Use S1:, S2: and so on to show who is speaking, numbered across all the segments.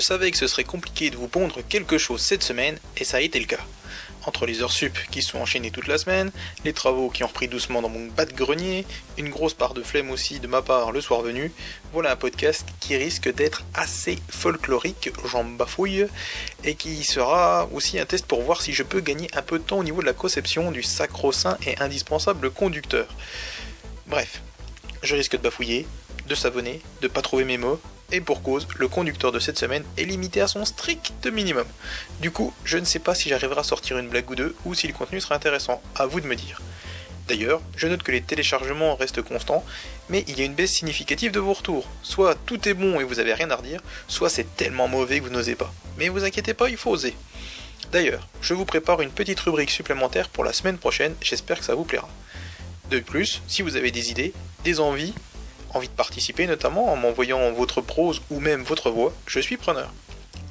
S1: Je savais que ce serait compliqué de vous pondre quelque chose cette semaine, et ça a été le cas. Entre les heures sup qui sont enchaînées toute la semaine, les travaux qui ont repris doucement dans mon bas de grenier, une grosse part de flemme aussi de ma part le soir venu, voilà un podcast qui risque d'être assez folklorique, j'en bafouille, et qui sera aussi un test pour voir si je peux gagner un peu de temps au niveau de la conception du sacro-saint et indispensable conducteur. Bref, je risque de bafouiller, de savonner, de pas trouver mes mots, et pour cause, le conducteur de cette semaine est limité à son strict minimum. Du coup, je ne sais pas si j'arriverai à sortir une blague ou deux, ou si le contenu sera intéressant, à vous de me dire. D'ailleurs, je note que les téléchargements restent constants, mais il y a une baisse significative de vos retours. Soit tout est bon et vous avez rien à redire, soit c'est tellement mauvais que vous n'osez pas. Mais vous inquiétez pas, il faut oser. D'ailleurs, je vous prépare une petite rubrique supplémentaire pour la semaine prochaine, j'espère que ça vous plaira. De plus, si vous avez des idées, des envies, envie de participer notamment en m'envoyant votre prose ou même votre voix, je suis preneur.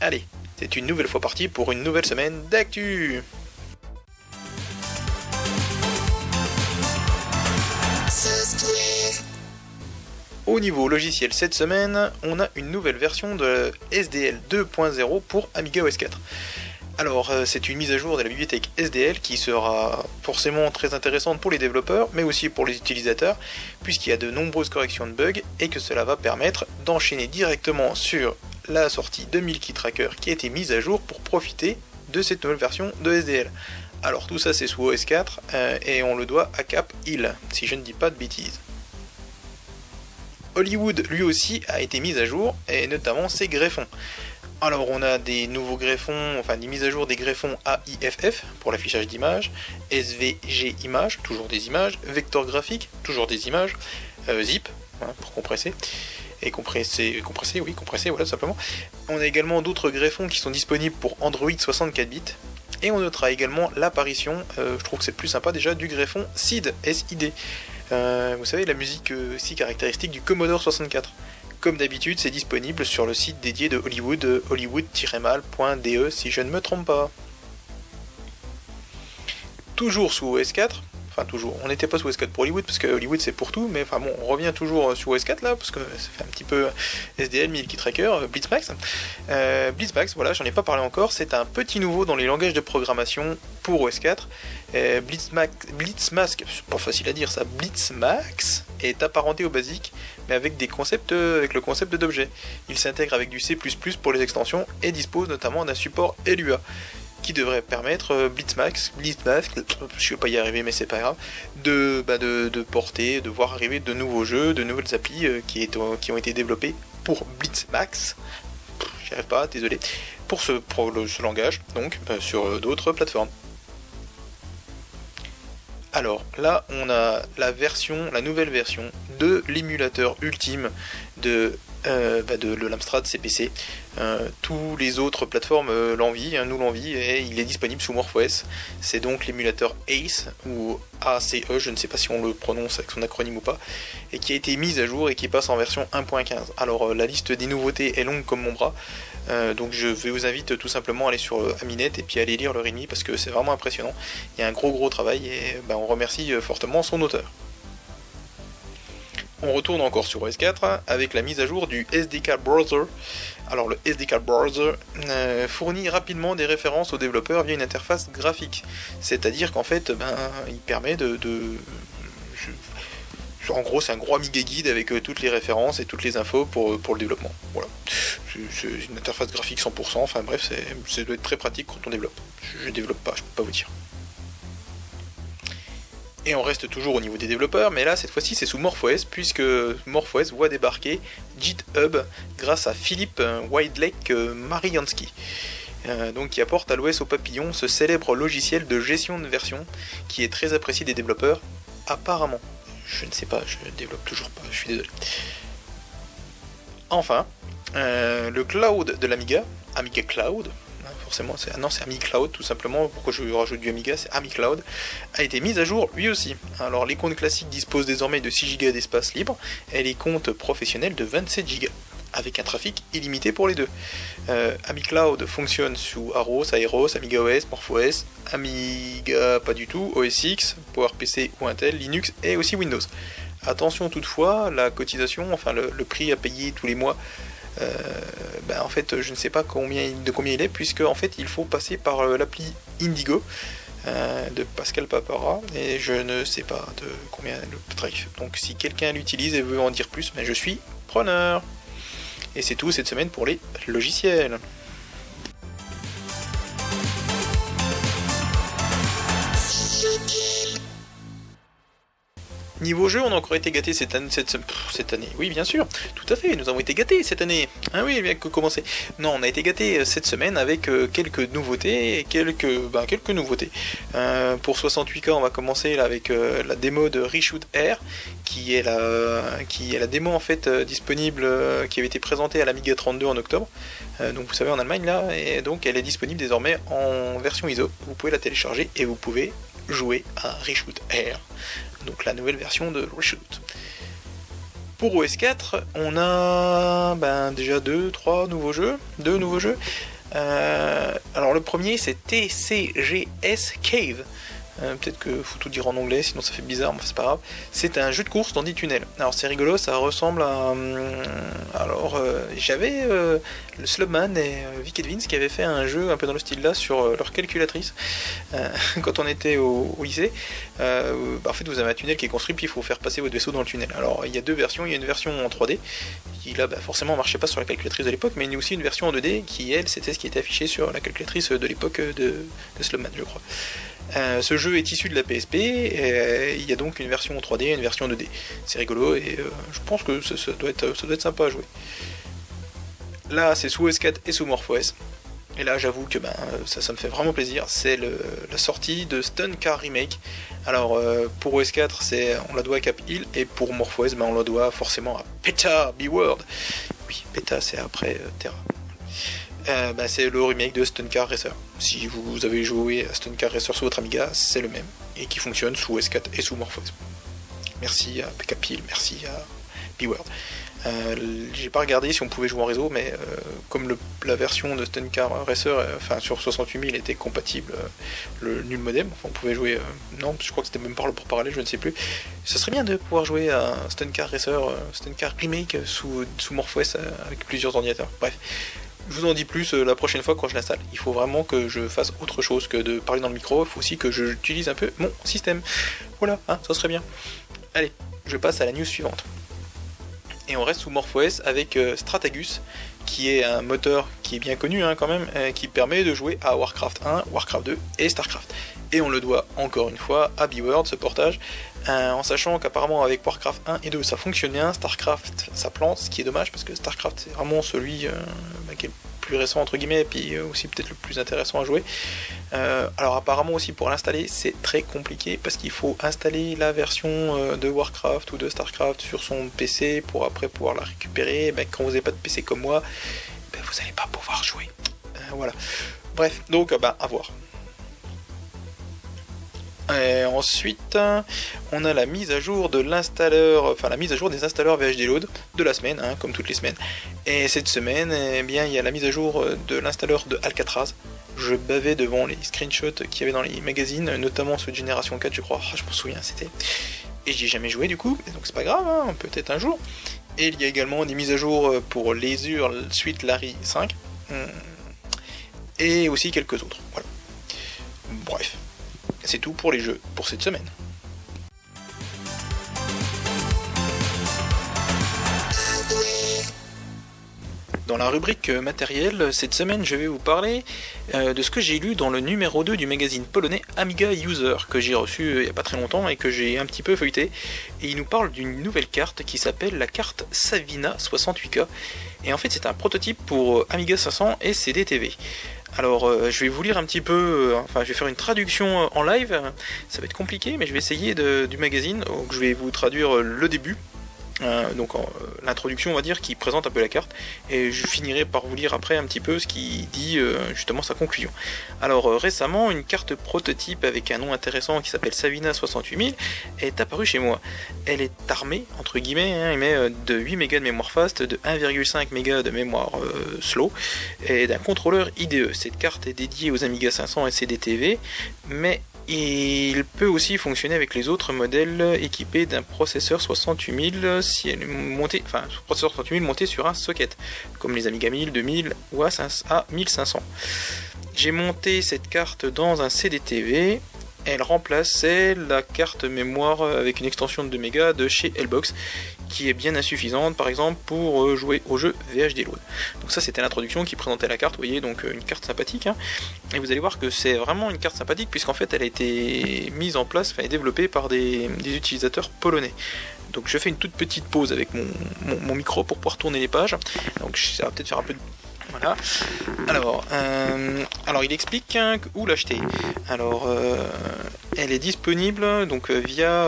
S1: Allez, c'est une nouvelle fois parti pour une nouvelle semaine d'actu Au niveau logiciel cette semaine, on a une nouvelle version de SDL 2.0 pour Amiga OS 4. Alors, euh, c'est une mise à jour de la bibliothèque SDL qui sera forcément très intéressante pour les développeurs, mais aussi pour les utilisateurs, puisqu'il y a de nombreuses corrections de bugs et que cela va permettre d'enchaîner directement sur la sortie de Milky Tracker qui a été mise à jour pour profiter de cette nouvelle version de SDL. Alors tout ça c'est sous OS 4 euh, et on le doit à Cap Hill, si je ne dis pas de bêtises. Hollywood lui aussi a été mis à jour, et notamment ses greffons. Alors on a des nouveaux greffons, enfin des mises à jour des greffons AIFF pour l'affichage d'images, SVG images, toujours des images, vecteur graphique, toujours des images, euh, zip hein, pour compresser, et compresser, compresser, oui, compresser, voilà simplement. On a également d'autres greffons qui sont disponibles pour Android 64 bits, et on notera également l'apparition, euh, je trouve que c'est plus sympa déjà, du greffon SID, SID. Euh, vous savez, la musique si caractéristique du Commodore 64. Comme d'habitude, c'est disponible sur le site dédié de Hollywood, hollywood-mal.de si je ne me trompe pas. Toujours sous OS 4, toujours, on n'était pas sous OS 4 pour Hollywood parce que Hollywood c'est pour tout, mais enfin bon, on revient toujours sur OS 4 là parce que ça fait un petit peu SDL, Milky Tracker, Blitzmax. Euh, Blitzmax, voilà, j'en ai pas parlé encore, c'est un petit nouveau dans les langages de programmation pour OS 4. Euh, Blitzmax, Blitzmax, c'est pas facile à dire ça, Blitzmax est apparenté au basique mais avec des concepts, euh, avec le concept d'objet. Il s'intègre avec du C++ pour les extensions et dispose notamment d'un support LUA qui devrait permettre euh, Blitzmax, Blitzmax, je ne vais pas y arriver mais c'est pas grave, de, bah de, porter, de voir arriver de nouveaux jeux, de nouvelles applis euh, qui, qui, ont été développés pour Blitzmax, j'y arrive pas, désolé, pour ce, ce langage, donc sur d'autres plateformes. Alors là, on a la version, la nouvelle version de l'émulateur ultime de, euh, bah, de, l'Amstrad CPC. Euh, tous les autres plateformes euh, l'envient, hein, nous l'envient, et il est disponible sous MorphOS. C'est donc l'émulateur ACE, ou ACE, je ne sais pas si on le prononce avec son acronyme ou pas, et qui a été mis à jour et qui passe en version 1.15. Alors la liste des nouveautés est longue comme mon bras. Euh, donc je vous invite tout simplement à aller sur euh, Aminet et puis aller lire le README parce que c'est vraiment impressionnant. Il y a un gros gros travail et ben, on remercie euh, fortement son auteur. On retourne encore sur OS4 avec la mise à jour du SDK Browser. Alors le SDK Browser fournit rapidement des références aux développeurs via une interface graphique. C'est-à-dire qu'en fait, ben, il permet de, en gros, c'est un gros Amiga guide avec euh, toutes les références et toutes les infos pour, euh, le développement. Voilà. C'est une interface graphique 100%, enfin bref, ça doit être très pratique quand on développe. Je, ne développe pas, je peux pas vous dire. Et on reste toujours au niveau des développeurs, mais là cette fois-ci c'est sous MorphOS, puisque MorphOS voit débarquer GitHub grâce à Philippe euh, Widelake Mariansky. donc qui apporte à l'OS au papillon ce célèbre logiciel de gestion de version qui est très apprécié des développeurs, apparemment. Je ne sais pas, je développe toujours pas, je suis désolé. Enfin, euh, le cloud de l'Amiga, Amiga Cloud, c'est, non, c'est Amiga Cloud tout simplement, pourquoi je rajoute du Amiga, c'est Amiga Cloud, a été mis à jour lui aussi. Alors les comptes classiques disposent désormais de 6 Go d'espace libre et les comptes professionnels de 27 Go avec un trafic illimité pour les deux. Euh, AmiCloud fonctionne sous Aros, Aeros, AmigaOS, MorphOS, Amiga pas du tout, OS X, PowerPC ou Intel, Linux et aussi Windows. Attention toutefois, la cotisation, enfin le, prix à payer tous les mois bah, en fait, je ne sais pas de combien il est, puisque en fait, il faut passer par l'appli Indigo. de Pascal Papara et je ne sais pas de combien le tarif. Donc si quelqu'un l'utilise et veut en dire plus, ben, je suis preneur. Et c'est tout cette semaine pour les logiciels. Niveau jeu, on a encore été gâtés cette année. Oui, bien sûr, tout à fait, nous avons été gâtés cette année. Ah oui, bien que commencer. Non, on a été gâtés euh, cette semaine avec euh, quelques nouveautés, quelques, ben, quelques nouveautés. Euh, pour 68K, on va commencer avec la démo de Reshoot Air, qui est la, qui est la démo en fait disponible, qui avait été présentée à l'Amiga 32 en octobre. donc vous savez en Allemagne là, et donc elle est disponible désormais en version ISO. Vous pouvez la télécharger et vous pouvez jouer à Reshoot Air donc la nouvelle version de Reshoot. Pour OS4, on a ben, déjà deux, trois nouveaux jeux, deux nouveaux jeux. Euh, alors le premier c'est TCGS Cave. Euh, peut-être que faut tout dire en anglais, sinon ça fait bizarre, mais c'est pas grave. C'est un jeu de course dans des tunnels. Alors c'est rigolo, ça ressemble à. Hum, alors euh, j'avais euh, le Slubman et Vic Edwins qui avaient fait un jeu un peu dans le style là sur leur calculatrice quand on était au, lycée. Bah, en fait, vous avez un tunnel qui est construit, puis il faut faire passer votre vaisseau dans le tunnel. Alors il y a deux versions, il y a une version en 3D qui là bah, forcément marchait pas sur la calculatrice de l'époque, mais il y a aussi une version en 2D qui elle c'était ce qui était affiché sur la calculatrice de l'époque de, de je crois. Euh, ce jeu est issu de la PSP, et euh, il y a donc une version 3D et une version 2D. C'est rigolo et euh, je pense que ça, doit être, sympa à jouer. Là, c'est sous OS4 et sous MorphOS. Et là, j'avoue que ben, ça, me fait vraiment plaisir. C'est la sortie de Stun Car Remake. Alors, pour OS4, c'est, on la doit à Cap Hill, et pour MorphOS, ben, on la doit forcément à PETA B-Word. Oui, PETA, c'est après Terra. Euh, bah, c'est le remake de Stun Car Racer. Si vous avez joué à Stun Car Racer sur votre Amiga, c'est le même, et qui fonctionne sous S4 et sous Morphos. Merci à PKPil, merci à B-World. Euh, j'ai pas regardé si on pouvait jouer en réseau, mais euh, comme la version de Stun Car Racer, enfin sur 68000 était compatible, le nul modem, on pouvait jouer. non, je crois que c'était même pas pour parler, je ne sais plus. Ce serait bien de pouvoir jouer à Stun Car Racer, Stun Car Remake sous, sous MorphOS avec plusieurs ordinateurs. Bref, je vous en dis plus euh, la prochaine fois quand je l'installe. Il faut vraiment que je fasse autre chose que de parler dans le micro. Il faut aussi que j'utilise un peu mon système. Voilà, hein, ça serait bien. Allez, je passe à la news suivante. Et on reste sous MorphOS avec euh, Stratagus, qui est un moteur qui est bien connu hein, quand même, euh, qui permet de jouer à Warcraft 1, Warcraft 2 et Starcraft. Et on le doit encore une fois à B-World, ce portage, en sachant qu'apparemment avec Warcraft 1 et 2 ça fonctionne bien, Starcraft ça plante, ce qui est dommage parce que Starcraft c'est vraiment celui bah, qui est plus récent entre guillemets, et puis euh, aussi peut-être le plus intéressant à jouer. Euh, alors apparemment aussi pour l'installer c'est très compliqué parce qu'il faut installer la version euh, de Warcraft ou de Starcraft sur son PC pour après pouvoir la récupérer. Ben, quand vous n'avez pas de PC comme moi, ben, vous n'allez pas pouvoir jouer. voilà. Bref, donc bah à voir. Et ensuite, on a la mise à jour de l'installeur, enfin la mise à jour des installeurs VHD Load de la semaine, hein, comme toutes les semaines. Et cette semaine, eh bien, il y a la mise à jour de l'installeur de Alcatraz. Je bavais devant les screenshots qu'il y avait dans les magazines, notamment ceux de Génération 4, je crois. Ah, je m'en souviens, c'était. Et j'y ai jamais joué du coup, donc c'est pas grave, hein, peut-être un jour. Et il y a également des mises à jour pour l'Azure Suite Larry 5. Hmm. Et aussi quelques autres. Voilà. Bref, c'est tout pour les jeux pour cette semaine. Dans la rubrique matériel, cette semaine, je vais vous parler euh, de ce que j'ai lu dans le numéro 2 du magazine polonais Amiga User, que j'ai reçu euh, il n'y a pas très longtemps et que j'ai un petit peu feuilleté. Et il nous parle d'une nouvelle carte qui s'appelle la carte Savina 68K. Et en fait, c'est un prototype pour Amiga 500 et CDTV. Alors, euh, je vais vous lire un petit peu, euh, enfin, je vais faire une traduction euh, en live. Ça va être compliqué, mais je vais essayer du magazine. Donc, je vais vous traduire le début euh, donc l'introduction on va dire qui présente un peu la carte et je finirai par vous lire après un petit peu ce qui dit euh, justement sa conclusion. Alors euh, récemment une carte prototype avec un nom intéressant qui s'appelle Savina 68000 est apparue chez moi. Elle est armée entre guillemets hein, de 8 mégas de mémoire fast, de 1,5 mégas de mémoire slow et d'un contrôleur IDE. Cette carte est dédiée aux Amiga 500 et CDTV mais il peut aussi fonctionner avec les autres modèles équipés d'un processeur 68000 si elle est montée, enfin, processeur 68000 monté sur un socket, comme les Amiga 1000, 2000 ou A1500. J'ai monté cette carte dans un CDTV. Elle remplaçait la carte mémoire avec une extension de 2 mégas de chez Lbox qui est bien insuffisante par exemple pour euh, jouer au jeu VHD Load. Donc ça c'était l'introduction qui présentait la carte, vous voyez donc euh, une carte sympathique. Hein. Et vous allez voir que c'est vraiment une carte sympathique puisqu'en fait elle a été mise en place, enfin développée par des, utilisateurs polonais. Donc je fais une toute petite pause avec mon, micro pour pouvoir tourner les pages. Donc ça va peut-être faire un peu de voilà. Alors, euh, alors il explique hein, où l'acheter. Alors, elle est disponible donc via.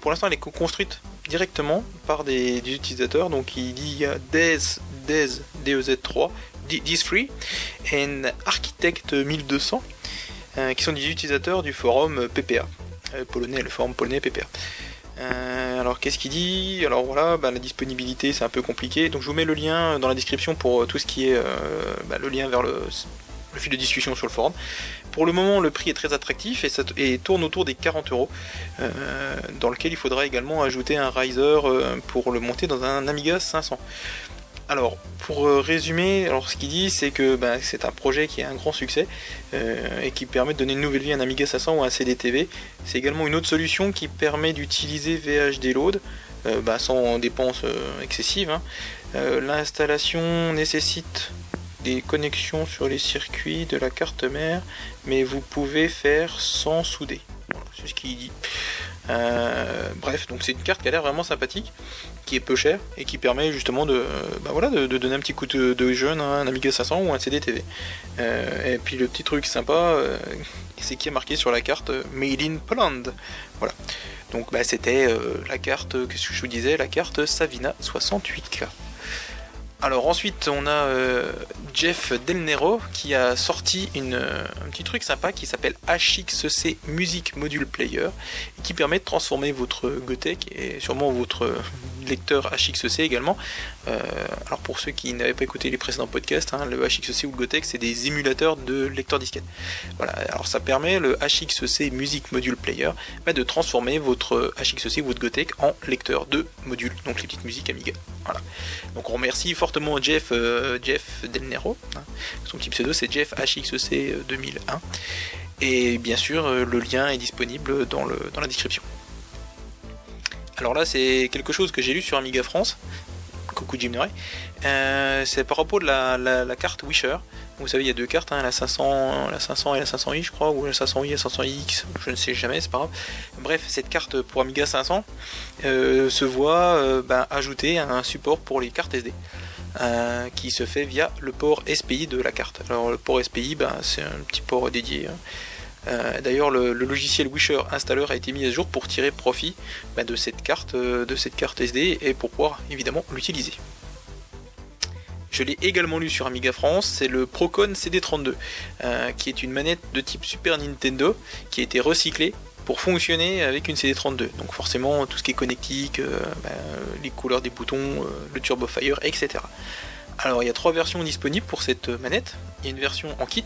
S1: pour l'instant, elle est construite directement par des, utilisateurs. Donc il y a DES, DES, DEZ3, DES3 et Architect 1200 euh, qui sont des utilisateurs du forum PPA, euh, polonais, le forum polonais PPA. Euh, alors qu'est-ce qu'il dit? Alors voilà, bah, la disponibilité c'est un peu compliqué, donc je vous mets le lien dans la description pour tout ce qui est bah, le lien vers le fil de discussion sur le forum. Pour le moment, le prix est très attractif et, ça tourne autour des 40 euros, euh, dans lequel il faudra également ajouter un riser euh, pour le monter dans un Amiga 500. Alors, pour euh, résumer, alors ce qu'il dit, c'est que ben, c'est un projet qui a un grand succès et qui permet de donner une nouvelle vie à un Amiga 500 ou à un CDTV. C'est également une autre solution qui permet d'utiliser VHD Load ben, sans dépenses excessives. Hein. L'installation nécessite des connexions sur les circuits de la carte mère, mais vous pouvez faire sans souder. c'est ce qu'il dit. Euh, bref, donc c'est une carte qui a l'air vraiment sympathique, qui est peu chère et qui permet justement de, bah voilà, de, donner un petit coup de, jeune à un Amiga 500 ou un CDTV. Euh, et puis le petit truc sympa, euh, c'est qui est marqué sur la carte Made in Poland. Voilà. Donc bah, c'était la carte, qu'est-ce que je vous disais, la carte Savina 68K. Alors ensuite on a euh, Jeff Del Nero qui a sorti un petit truc sympa qui s'appelle HXC Music Module Player et qui permet de transformer votre Gotek et sûrement votre lecteur HXC également. Euh, alors pour ceux qui n'avaient pas écouté les précédents podcasts, hein, le HXC ou le Gotek c'est des émulateurs de lecteurs disquette. Voilà, alors ça permet le HXC Music Module Player bah, de transformer votre HXC ou votre Gotek en lecteur de modules, donc les petites musiques Amiga. Voilà. Donc on remercie fortement Jeff, euh, Jeff Del Nero. Hein. Son petit pseudo c'est Jeff HXC 2001. Euh, Et bien sûr, le lien est disponible dans, le, dans la description. Alors là, c'est quelque chose que j'ai lu sur Amiga France. Coucou Jim c'est par rapport à la carte Wisher. Vous savez, il y a deux cartes, hein, la, 500, la 500 et la 500i, je crois, ou la 500i et la 500x, je ne sais jamais, c'est pas grave. Bref, cette carte pour Amiga 500 euh, se voit euh, ben, ajouter un support pour les cartes SD. Euh, qui se fait via le port SPI de la carte. Alors le port SPI, ben, c'est un petit port dédié. Hein. D'ailleurs, le, logiciel Wisher Installer a été mis à jour pour tirer profit ben, de cette carte, de cette carte SD et pour pouvoir évidemment l'utiliser. Je l'ai également lu sur Amiga France, c'est le Procon CD32, euh, qui est une manette de type Super Nintendo qui a été recyclée pour fonctionner avec une CD32. Donc forcément tout ce qui est connectique, euh, bah, les couleurs des boutons, euh, le Turbo Fire, etc. Alors il y a trois versions disponibles pour cette manette. Il y a une version en kit,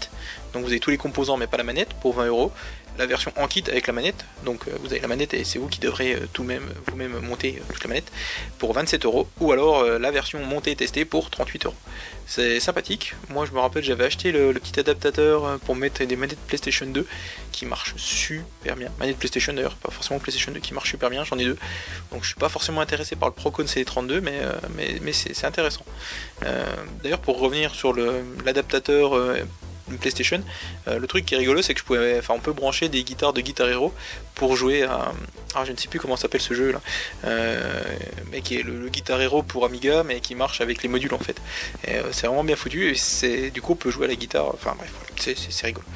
S1: donc vous avez tous les composants mais pas la manette pour 20 euros la version en kit avec la manette. Donc euh, vous avez la manette et c'est vous qui devrez euh, tout même vous-même monter euh, toute la manette pour 27 euros. Ou alors la version montée et testée pour 38 euros. C'est sympathique. Moi je me rappelle j'avais acheté le, petit adaptateur pour mettre des manettes PlayStation 2 qui marchent super bien. Manette PlayStation d'ailleurs, pas forcément PlayStation 2 qui marche super bien, j'en ai deux. Donc je suis pas forcément intéressé par le Procon CD32 mais, mais, mais c'est intéressant. d'ailleurs pour revenir sur l'adaptateur PlayStation. Euh, le truc qui est rigolo, c'est que je pouvais, enfin, on peut brancher des guitares de Guitar Hero pour jouer à, ah, je ne sais plus comment s'appelle ce jeu là, euh, mais qui est le, Guitar Hero pour Amiga, mais qui marche avec les modules en fait. Euh, c'est vraiment bien foutu et c'est du coup on peut jouer à la guitare. Enfin bref, c'est rigolo.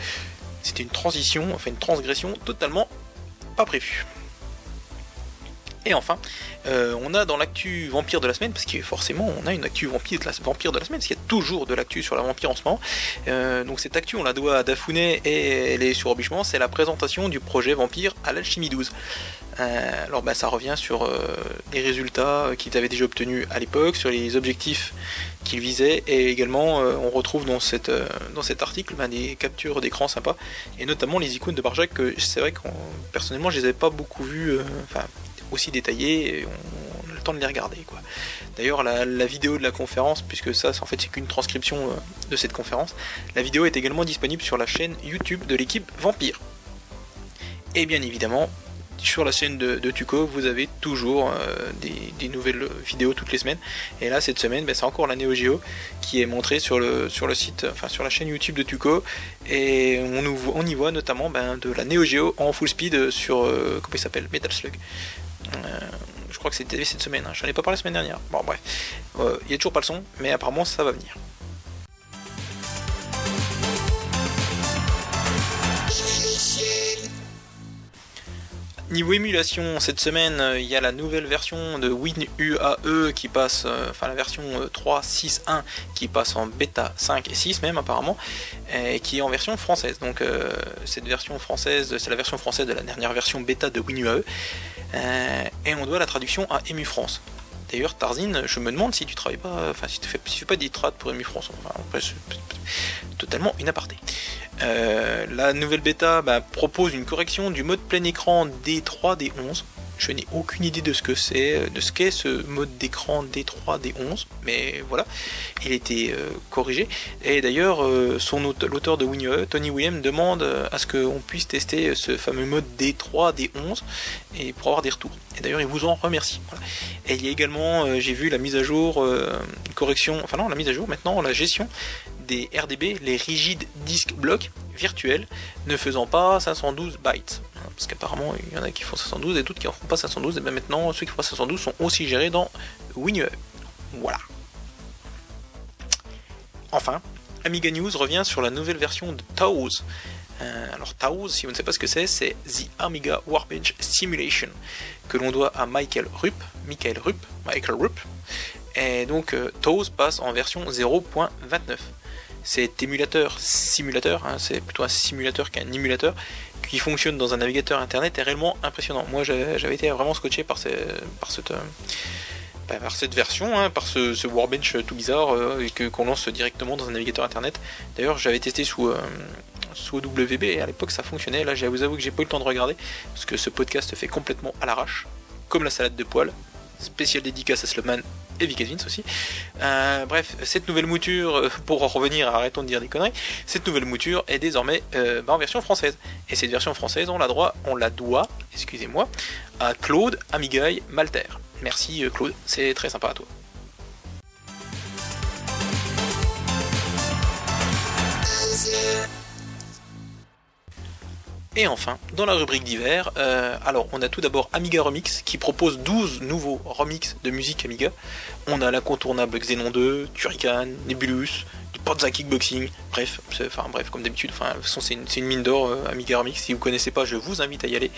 S1: C'était une transition, enfin une transgression totalement pas prévue. Et enfin, euh, on a dans l'actu vampire de la semaine, parce que forcément on a une actu vampire de la, vampire de la semaine, parce qu'il y a toujours de l'actu sur la vampire en ce moment. Euh, donc cette actu on la doit à Dafune et elle est sur Obichement, c'est la présentation du projet vampire à l'alchimie 12. Euh, alors bah, ça revient sur les résultats qu'ils avaient déjà obtenus à l'époque, sur les objectifs qu'ils visaient, et également on retrouve dans, cette, dans cet article bah, des captures d'écran sympas, et notamment les icônes de Barjac, que c'est vrai que personnellement je les avais pas beaucoup vues, aussi détaillés et on, a le temps de les regarder. Quoi. D'ailleurs, la, vidéo de la conférence, puisque ça, en fait, c'est qu'une transcription euh, de cette conférence, la vidéo est également disponible sur la chaîne YouTube de l'équipe Vampire. Et bien évidemment, sur la chaîne de, Tuco, vous avez toujours euh, des, nouvelles vidéos toutes les semaines. Et là, cette semaine, ben, c'est encore la Neo Geo qui est montrée sur le, sur le site, enfin sur la chaîne YouTube de Tuco. Et on, on y voit notamment ben, de la Neo Geo en full speed sur, euh, comment il s'appelle, Metal Slug. Euh, je crois que c'était cette semaine, hein. j'en ai pas parlé la semaine dernière. Bon, bref, euh, il n'y a toujours pas le son, mais apparemment ça va venir. Niveau émulation, cette semaine, euh, il y a la nouvelle version de WinUAE qui passe, enfin la version 3.6.1 qui passe en bêta 5 et 6 même apparemment, et qui est en version française. Donc cette version française, c'est la version française de la dernière version bêta de WinUAE. Euh, et on doit la traduction à Emu France. D'ailleurs, Tarzine, je me demande si tu travailles pas, enfin si tu fais, fais pas d'ITRAD pour Emu France. totalement une aparté. Euh, la nouvelle bêta bah, propose une correction du mode plein écran D3, D11. Je n'ai aucune idée de ce que c'est, euh, de ce qu'est ce mode d'écran D3, D11, mais voilà, il a été euh, corrigé. Et d'ailleurs, euh, l'auteur de WinUE, Tony William, demande à ce qu'on puisse tester ce fameux mode D3, D11, et pour avoir des retours. Et d'ailleurs, il vous en remercie. Et il y a également, j'ai vu la mise à jour, correction, enfin non, la mise à jour maintenant, la gestion des RDB, les rigides disques blocs virtuels, ne faisant pas 512 bytes parce qu'apparemment il y en a qui font 512 et d'autres qui en font pas 512, et bien maintenant ceux qui font 512 sont aussi gérés dans WinUE. Voilà. Enfin, Amiga News revient sur la nouvelle version de Taos. Euh, alors Taos, si vous ne savez pas ce que c'est, c'est The Amiga Warpage Simulation, que l'on doit à Michael Rupp, Michael Rupp, Michael Rupp. Et donc euh, Taos passe en version 0.29 cet émulateur simulateur, hein, c'est plutôt un simulateur qu'un émulateur, qui fonctionne dans un navigateur internet est réellement impressionnant. Moi j'avais été vraiment scotché par, par cette euh, bah, par cette version, hein, par ce, Warbench tout bizarre euh, que qu'on lance directement dans un navigateur internet. D'ailleurs, j'avais testé sous, euh, WB et à l'époque ça fonctionnait. Là, je vous avoue que j'ai pas eu le temps de regarder parce que ce podcast fait complètement à l'arrache, comme la salade de poils. Spécial dédicace à Sloman et Vicky aussi. Euh, bref, cette nouvelle mouture, euh, pour en revenir, arrêtons de dire des conneries, cette nouvelle mouture est désormais euh, bah, en version française. Et cette version française, on la, droit, on la doit, excusez-moi, à Claude Amigaille Malter. Merci Claude, c'est très sympa à toi. Et enfin, dans la rubrique d'hiver, euh, alors on a tout d'abord Amiga Remix qui propose 12 nouveaux remix de musique Amiga. On a l'incontournable Xenon 2, Turrican, Nebulus, du Podza Kickboxing, bref, enfin bref, comme d'habitude, c'est une, mine d'or euh, Amiga Remix. Si vous connaissez pas, je vous invite à y aller.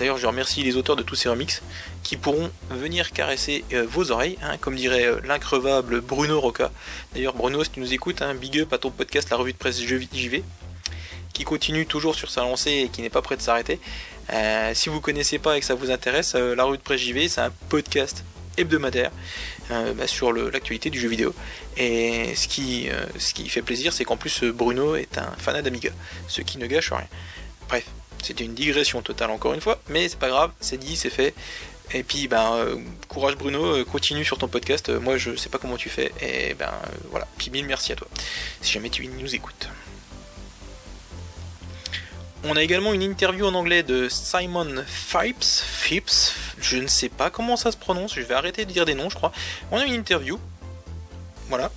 S1: D'ailleurs, je remercie les auteurs de tous ces remix qui pourront venir caresser euh, vos oreilles, hein, comme dirait l'increvable Bruno Roca. D'ailleurs, Bruno, si tu nous écoutes, hein, big up à ton podcast La Revue de Presse JV qui continue toujours sur sa lancée et qui n'est pas prêt de s'arrêter. Euh, si vous connaissez pas et que ça vous intéresse, euh, La Rue de JV, c'est un podcast hebdomadaire euh, bah, sur l'actualité du jeu vidéo. Et ce qui, ce qui fait plaisir, c'est qu'en plus Bruno est un fanat d'Amiga, ce qui ne gâche rien. Bref, c'était une digression totale encore une fois, mais c'est pas grave, c'est dit, c'est fait. Et puis, ben, courage Bruno, continue sur ton podcast. Moi, je sais pas comment tu fais. Et ben, voilà. Puis mille merci à toi. Si jamais tu nous écoutes. On a également une interview en anglais de Simon Phipps. Phipps, je ne sais pas comment ça se prononce, je vais arrêter de dire des noms, je crois. On a une interview. Voilà.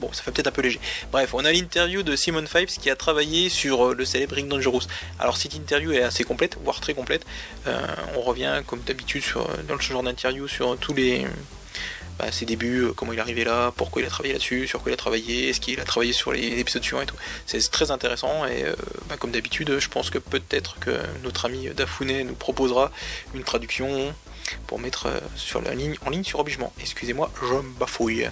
S1: Bon, ça fait peut-être un peu léger. Bref, on a l'interview de Simon Phipps qui a travaillé sur euh, le célèbre Ring Dangerous. Alors, cette interview est assez complète, voire très complète. Euh, on revient, comme d'habitude, dans ce genre d'interview sur tous les bah, ses débuts, euh, comment il est arrivé là, pourquoi il a travaillé là-dessus, sur quoi il a travaillé, est-ce qu'il a travaillé sur les épisodes suivants et tout. C'est très intéressant et bah, comme d'habitude, je pense que peut-être que notre ami Dafune nous proposera une traduction pour mettre sur la ligne, en ligne sur Obligement. Excusez-moi, je me bafouille.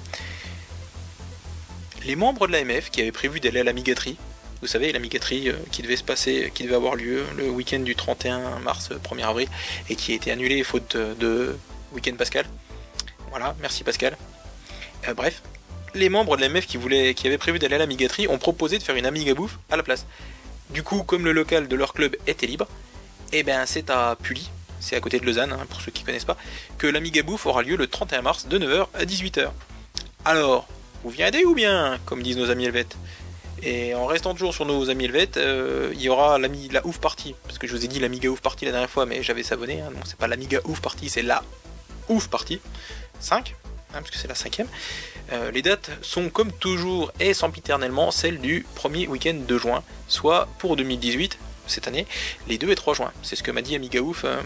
S1: Les membres de l'AMF qui avaient prévu d'aller à la migaterie, vous savez, la migaterie qui devait se passer, qui devait avoir lieu le week-end du 31 mars, 1er avril, et qui a été annulée faute de week-end Pascal. Voilà, merci Pascal. Euh, bref, les membres de l'AMF qui, voulaient, qui avaient prévu d'aller à la migaterie ont proposé de faire une Amiga bouffe à la place. Du coup, comme le local de leur club était libre, eh ben c'est à Pully, c'est à côté de Lausanne, hein, pour ceux qui connaissent pas, que l'Amiga bouffe aura lieu le 31 mars de 9h à 18h. Alors, vous viendez ou bien, comme disent nos amis helvètes? Et en restant toujours sur nos amis helvètes, euh, il y aura la ouf party. Parce que je vous ai dit l'Amiga ouf party la dernière fois, mais j'avais savonné. Hein, c'est pas l'Amiga ouf party, c'est la ouf party. 5, hein, parce que c'est la cinquième. Euh, les dates sont comme toujours et sempiternellement celles du premier week-end de juin, soit pour 2018, cette année, les 2 et 3 juin. C'est ce que m'a dit Amiga Ouf euh,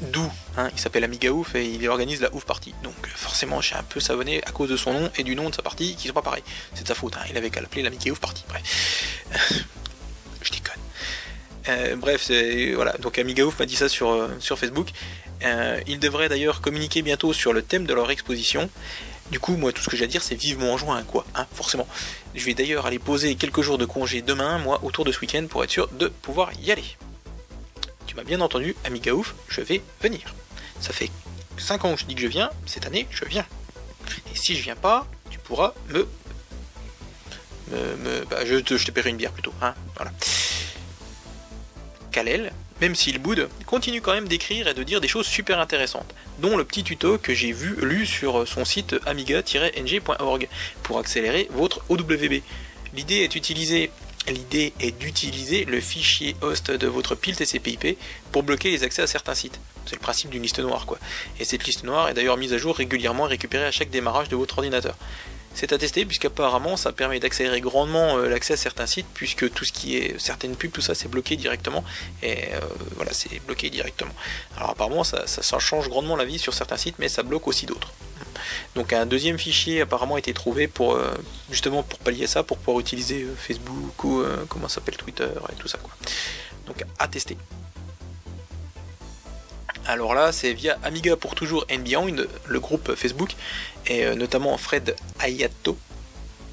S1: d'où hein, il s'appelle Amiga Ouf et il organise la Ouf Party. Donc forcément j'ai un peu savonné à cause de son nom et du nom de sa partie qui sont pas pareils. C'est de sa faute, hein. il avait qu'à l'appeler l'Amiga Ouf Party. Bref. Je déconne. Euh, bref, voilà, donc Amiga Ouf m'a dit ça euh, sur Facebook. Euh, il devrait d'ailleurs communiquer bientôt sur le thème de leur exposition. Du coup, moi, tout ce que j'ai à dire, c'est vivement en juin, quoi, hein, forcément. Je vais d'ailleurs aller poser quelques jours de congé demain, moi, autour de ce week-end, pour être sûr de pouvoir y aller bien entendu, Amiga Ouf, je vais venir. Ça fait 5 ans que je dis que je viens, cette année, je viens. Et si je viens pas, tu pourras me. me, bah, je, te, je te paierai une bière plutôt. Hein, voilà. Kalel, même s'il boude, continue quand même d'écrire et de dire des choses super intéressantes, dont le petit tuto que j'ai vu lu sur son site amiga-ng.org pour accélérer votre OWB. L'idée est d'utiliser le fichier host de votre pile TCP/IP pour bloquer les accès à certains sites. C'est le principe d'une liste noire, quoi. Et cette liste noire est d'ailleurs mise à jour régulièrement et récupérée à chaque démarrage de votre ordinateur. C'est à tester puisqu'apparemment ça permet d'accélérer grandement euh, l'accès à certains sites puisque tout ce qui est certaines pubs, tout ça c'est bloqué directement et euh, voilà c'est bloqué directement. Alors apparemment ça, change grandement la vie sur certains sites mais ça bloque aussi d'autres. Donc un deuxième fichier apparemment a été trouvé pour euh, justement pour pallier ça, pour pouvoir utiliser Facebook ou comment s'appelle Twitter et tout ça quoi. Donc à tester. Alors là, c'est via Amiga pour toujours and Beyond, le groupe Facebook, et notamment Fred Ayato,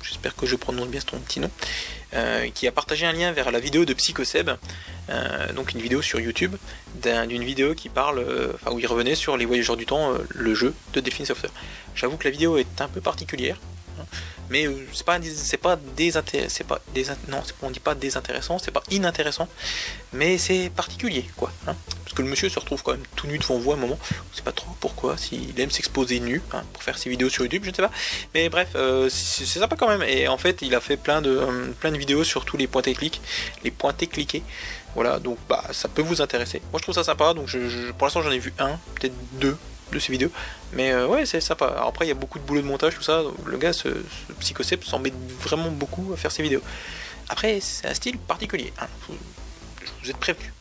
S1: j'espère que je prononce bien son petit nom, qui a partagé un lien vers la vidéo de Psychoseb, donc une vidéo sur YouTube, d'une vidéo qui parle, enfin où il revenait sur les voyageurs du temps, le jeu de Delphine Software. J'avoue que la vidéo est un peu particulière. Mais c'est pas c'est pas désintéressant, c'est pas des non, on dit pas désintéressant, c'est pas inintéressant, mais c'est particulier quoi. Hein. parce que le monsieur se retrouve quand même tout nu devant vous à un moment, on sait pas trop pourquoi, s'il aime s'exposer nu hein, pour faire ses vidéos sur YouTube, je ne sais pas, mais bref, euh, c'est sympa quand même. Et en fait, il a fait plein de euh, plein de vidéos sur tous les points techniques, les pointés cliqués. Voilà, donc bah ça peut vous intéresser. Moi je trouve ça sympa, donc pour l'instant j'en ai vu un, peut-être deux de ces vidéos. Mais euh, ouais, c'est sympa. Après, il y a beaucoup de boulot de montage, tout ça. Le gars, ce, ce psychocept, met vraiment beaucoup à faire ses vidéos. Après, c'est un style particulier. Hein. Vous, êtes prévenus.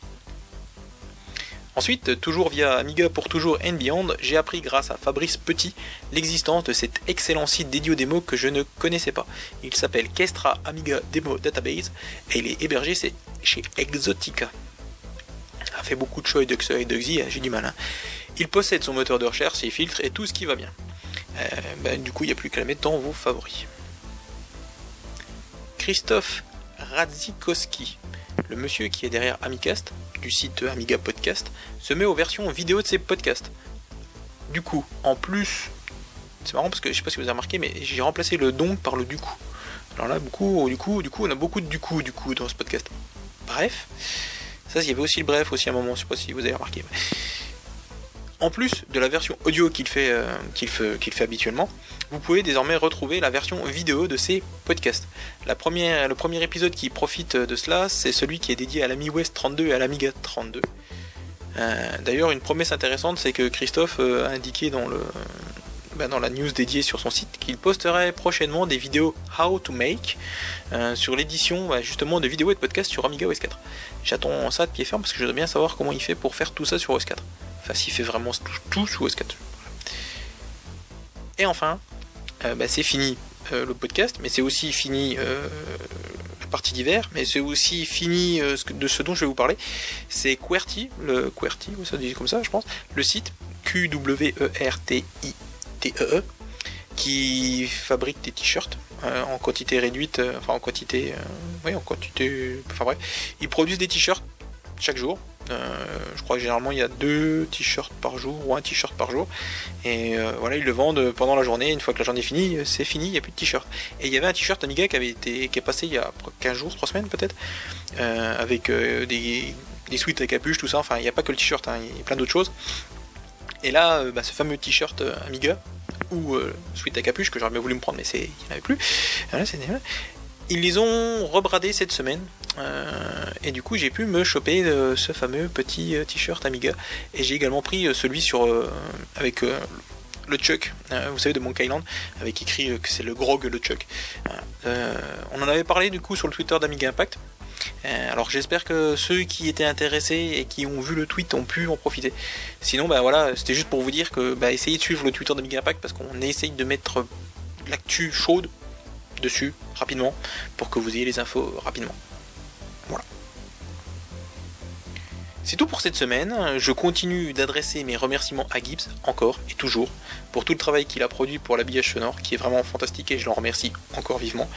S1: Ensuite, toujours via Amiga pour toujours and Beyond, j'ai appris grâce à Fabrice Petit l'existence de cet excellent site dédié aux démos que je ne connaissais pas. Il s'appelle Kestra Amiga Demo Database et il est hébergé chez Exotica. a fait beaucoup de choix et de hein, j'ai du mal. Hein. Il possède son moteur de recherche, ses filtres et tout ce qui va bien. Euh, ben, du coup, il n'y a plus qu'à la mettre dans vos favoris. Christophe Radzikowski, le monsieur qui est derrière Amicast, du site Amiga Podcast, se met aux versions vidéo de ses podcasts. Du coup, en plus, c'est marrant parce que je sais pas si vous avez remarqué, mais j'ai remplacé le don par le du coup. Alors là, du coup, du coup, on a beaucoup de du coup, du coup dans ce podcast. Bref, ça, il y avait aussi le bref aussi à un moment, je sais pas si vous avez remarqué. En plus de la version audio qu'il fait, euh, qu'il fait, habituellement, vous pouvez désormais retrouver la version vidéo de ces podcasts. Le premier épisode qui profite de cela, c'est celui qui est dédié à l'Ami West 32 et à l'Amiga 32. Euh, d'ailleurs, une promesse intéressante, c'est que Christophe euh, a indiqué bah, dans la news dédiée sur son site qu'il posterait prochainement des vidéos How to Make sur l'édition bah, justement de vidéos et de podcasts sur Amiga OS 4. J'attends ça de pied ferme parce que je voudrais bien savoir comment il fait pour faire tout ça sur OS 4. Enfin, s'il fait vraiment tout, sous OS4. Et enfin, bah, c'est fini le podcast, mais c'est aussi fini la partie d'hiver, mais c'est aussi fini de ce dont je vais vous parler. C'est QWERTY, le QWERTY, ça dit comme ça, je pense, le site Q-W-E-R-T-I-T-E-E, qui fabrique des t-shirts en quantité réduite, enfin en quantité, oui, en quantité, enfin bref, ils produisent des t-shirts chaque jour. Euh, je crois que généralement il y a deux t-shirts par jour ou un t-shirt par jour. Et euh, voilà, ils le vendent pendant la journée. Une fois que la journée est finie, c'est fini, il n'y a plus de t-shirt. Et il y avait un t-shirt Amiga qui avait été qui est passé il y a 15 jours, 3 semaines peut-être, euh, avec des, des suites à capuche, tout ça. Enfin, il n'y a pas que le t-shirt, hein, il y a plein d'autres choses. Et là, bah, ce fameux t-shirt Amiga ou suite à capuche que j'aurais bien voulu me prendre, mais il n'y en avait plus. Ils les ont rebradés cette semaine. Euh, et du coup, j'ai pu me choper euh, ce fameux petit euh, t-shirt Amiga. Et j'ai également pris celui sur avec le Chuck, vous savez, de Monkey Island, avec écrit que c'est le Grog le Chuck. on en avait parlé du coup sur le Twitter d'Amiga Impact. alors j'espère que ceux qui étaient intéressés et qui ont vu le tweet ont pu en profiter. Sinon, bah voilà, c'était juste pour vous dire que bah, essayez de suivre le Twitter d'Amiga Impact parce qu'on essaye de mettre l'actu chaude dessus rapidement pour que vous ayez les infos rapidement. Voilà. C'est tout pour cette semaine. Je continue d'adresser mes remerciements à Gibbs, encore et toujours, pour tout le travail qu'il a produit pour l'habillage sonore, qui est vraiment fantastique et je l'en remercie encore vivement.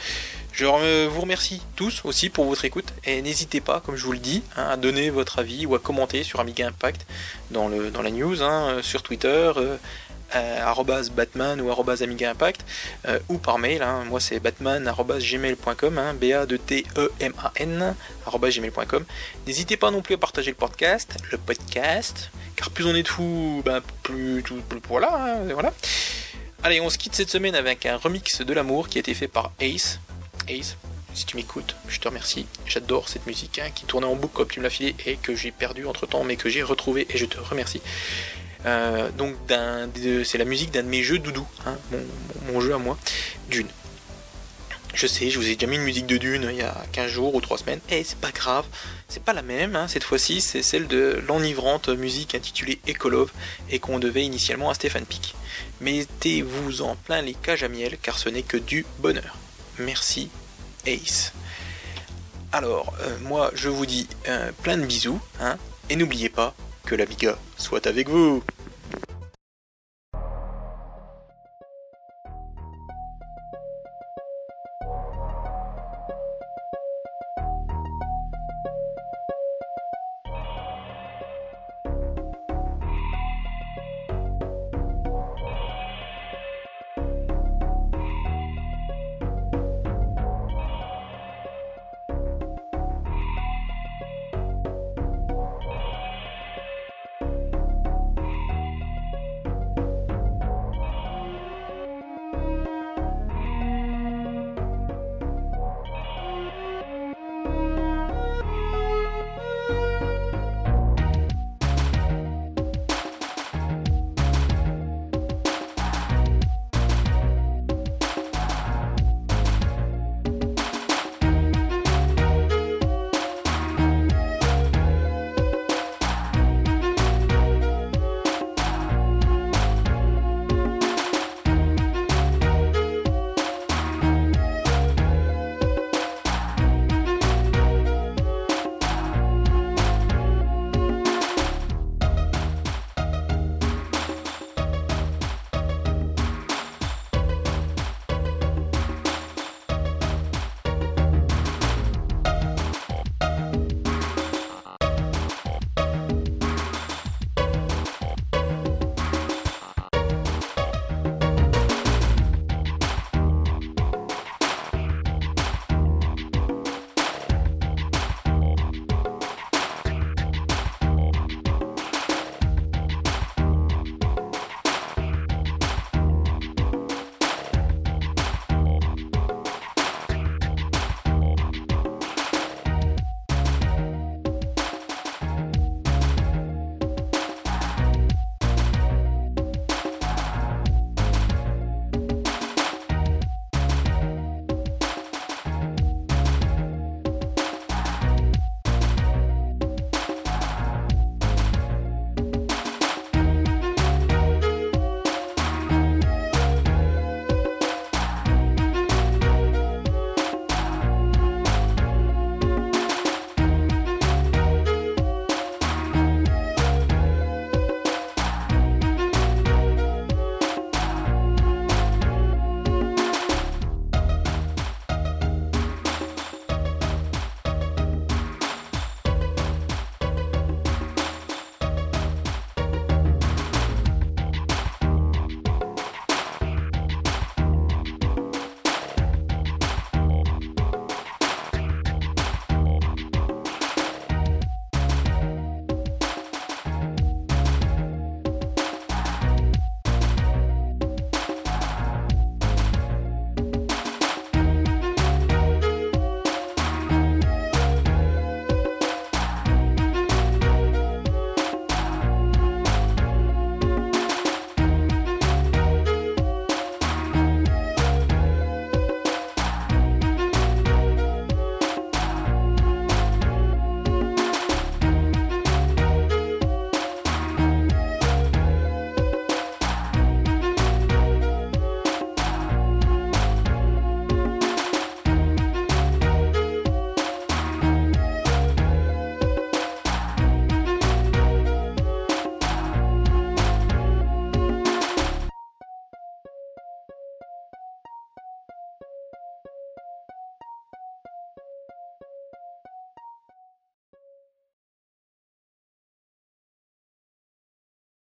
S1: Je vous remercie tous aussi pour votre écoute et n'hésitez pas, comme je vous le dis, hein, à donner votre avis ou à commenter sur Amiga Impact dans, le, dans la news, hein, sur Twitter, euh, batman ou amiga impact euh, ou par mail hein. moi c'est batman gmail.com hein, b a t e m a n gmail.com n'hésitez pas non plus à partager le podcast le podcast car plus on est de fous ben, plus, voilà hein, voilà allez on se quitte cette semaine avec un remix de l'amour qui a été fait par Ace Ace si tu m'écoutes, je te remercie. J'adore cette musique qui tournait en boucle comme tu me l'as filé et que j'ai perdu entre temps, mais que j'ai retrouvé et je te remercie. Euh, donc c'est la musique d'un de mes jeux doudou, hein, mon, jeu à moi, Dune. Je sais, je vous ai déjà mis une musique de Dune il y a 15 jours ou 3 semaines, et c'est pas grave, c'est pas la même, hein. cette fois-ci c'est celle de l'enivrante musique intitulée Ecolove et qu'on devait initialement à Stéphane Pic. Mettez-vous en plein les cages à miel car ce n'est que du bonheur. Merci Ace. Alors, euh, moi je vous dis euh, plein de bisous, hein, et n'oubliez pas, que l'Amiga soit avec vous